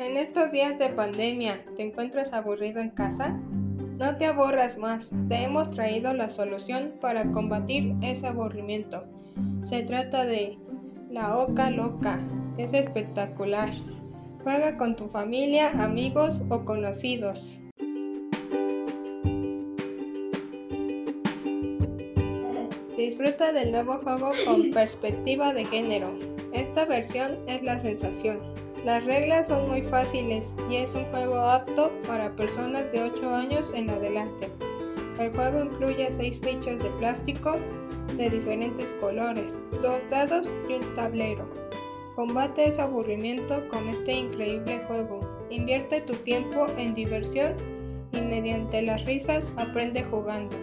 En estos días de pandemia, ¿te encuentras aburrido en casa? No te aborras más, te hemos traído la solución para combatir ese aburrimiento. Se trata de la Oca Loca, es espectacular. Juega con tu familia, amigos o conocidos. Disfruta del nuevo juego con perspectiva de género. Esta versión es la sensación. Las reglas son muy fáciles y es un juego apto para personas de 8 años en adelante. El juego incluye 6 fichas de plástico de diferentes colores, dos dados y un tablero. Combate ese aburrimiento con este increíble juego. Invierte tu tiempo en diversión y mediante las risas aprende jugando.